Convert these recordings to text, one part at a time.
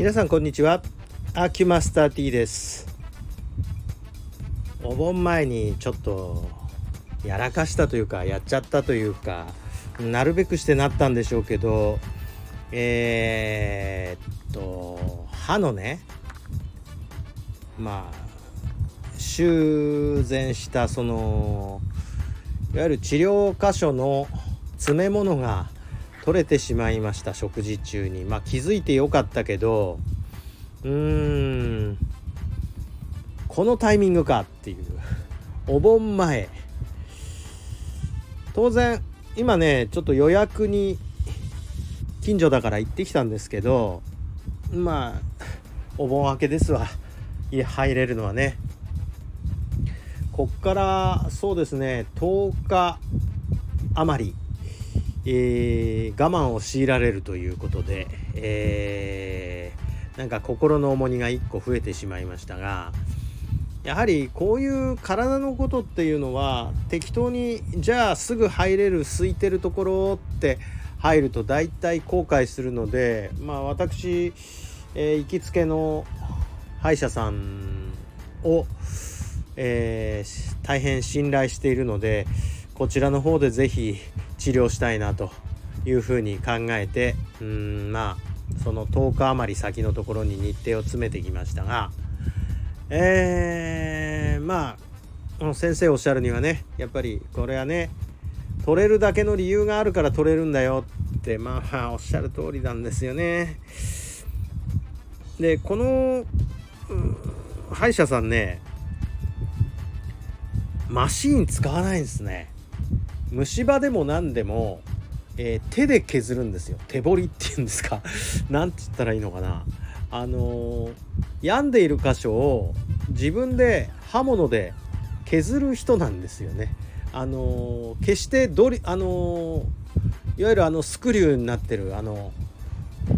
皆さんこんにちは。アキュマスター T です。お盆前にちょっとやらかしたというかやっちゃったというかなるべくしてなったんでしょうけどえー、っと歯のねまあ修繕したそのいわゆる治療箇所の詰め物が取れてしまいました食事中に。まあ気づいてよかったけどうーんこのタイミングかっていう。お盆前。当然今ねちょっと予約に近所だから行ってきたんですけどまあお盆明けですわ。家入れるのはね。こっからそうですね10日余り、えー、我慢を強いられるということで、えー、なんか心の重荷が1個増えてしまいましたがやはりこういう体のことっていうのは適当にじゃあすぐ入れる空いてるところって入ると大体後悔するのでまあ私、えー、行きつけの歯医者さんを、えー、大変信頼しているのでこちらの方で是非治療したいなというふうに考えてうんまあその10日余り先のところに日程を詰めてきましたがえー、まあ先生おっしゃるにはねやっぱりこれはね取れるだけの理由があるから取れるんだよってまあおっしゃる通りなんですよね。でこの歯医者さんねマシーン使わないんですね虫歯でも何でも、えー、手で削るんですよ。手彫りっていうんですか？何て言ったらいいのかな？あのー、病んでいる箇所を自分で刃物で削る人なんですよね。あのー、決してドリあのいわゆるあのスクリューになってるあの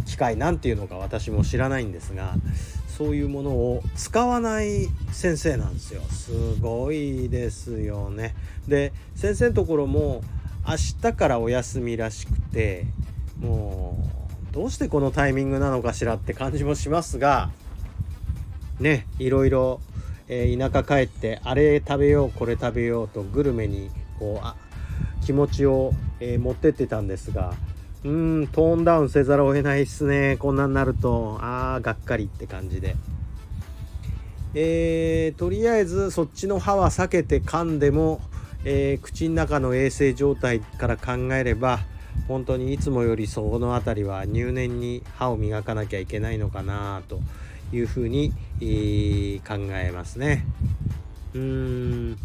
機械なんていうのか私も知らないんですがそういうものを使わない先生なんですよ。すごいですよね。で先生のところも明日からお休みらしくてもうどうしてこのタイミングなのかしらって感じもしますがねいろいろ、えー、田舎帰ってあれ食べようこれ食べようとグルメにこうあ気持ちを、えー、持ってってたんですがうーんトーンダウンせざるを得ないっすね。こんなになると。あーがっかりって感じで。えー、とりあえずそっちの歯は避けて噛んでも、えー、口の中の衛生状態から考えれば本当にいつもよりその辺りは入念に歯を磨かなきゃいけないのかなというふうに、えー、考えますね。うーん。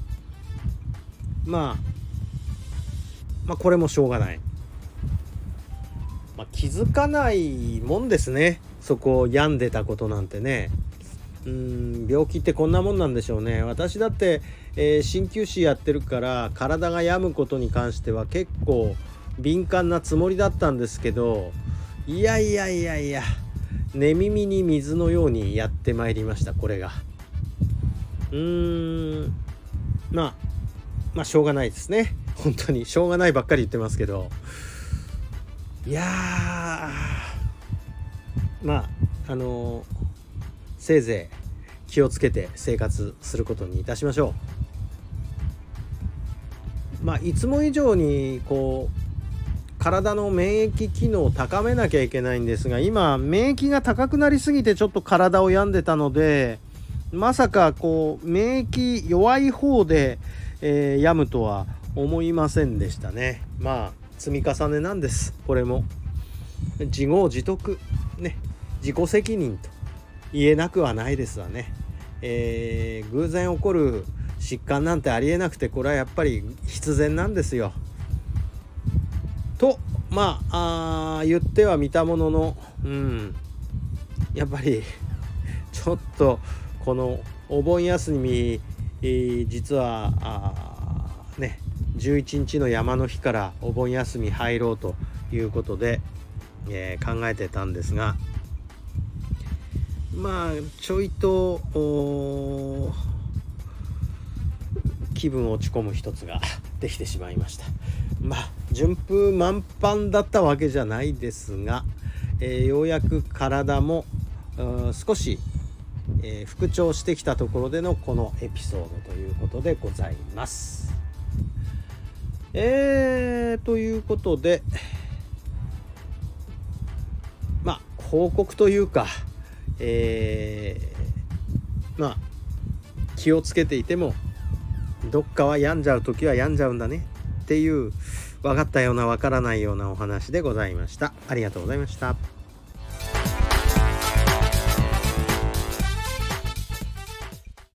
まあまあこれもしょうがない。まあ、気づかないもんですね。そこを病んでたことなんてね。うん病気ってこんなもんなんでしょうね。私だってえ、鍼灸師やってるから体が病むことに関しては結構敏感なつもりだったんですけどいやいやいやいや寝耳に水のようにやってまいりましたこれが。うーんまあまあしょうがないですね。本当に。しょうがないばっかり言ってますけど。いやまああのー、せいぜい気をつけて生活することにいたしましょう。まあ、いつも以上にこう体の免疫機能を高めなきゃいけないんですが今免疫が高くなりすぎてちょっと体を病んでたのでまさかこう免疫弱い方で、えー、病むとは思いませんでしたね。まあ積み重ねなんです。これも。自業自得。ね。自己責任と言えなくはないですわね、えー、偶然起こる疾患なんてありえなくてこれはやっぱり必然なんですよ。とまあ言ってはみたもののうん。やっぱりちょっとこのお盆休み、えー、実はね。11日の山の日からお盆休み入ろうということで、えー、考えてたんですがまあちょいと気分落ち込む一つが できてしまいましたまあ順風満帆だったわけじゃないですが、えー、ようやく体も少し、えー、復調してきたところでのこのエピソードということでございます。えー、ということでまあ報告というか、えー、まあ気をつけていてもどっかは病んじゃう時は病んじゃうんだねっていう分かったような分からないようなお話でございました。ありがとうございました。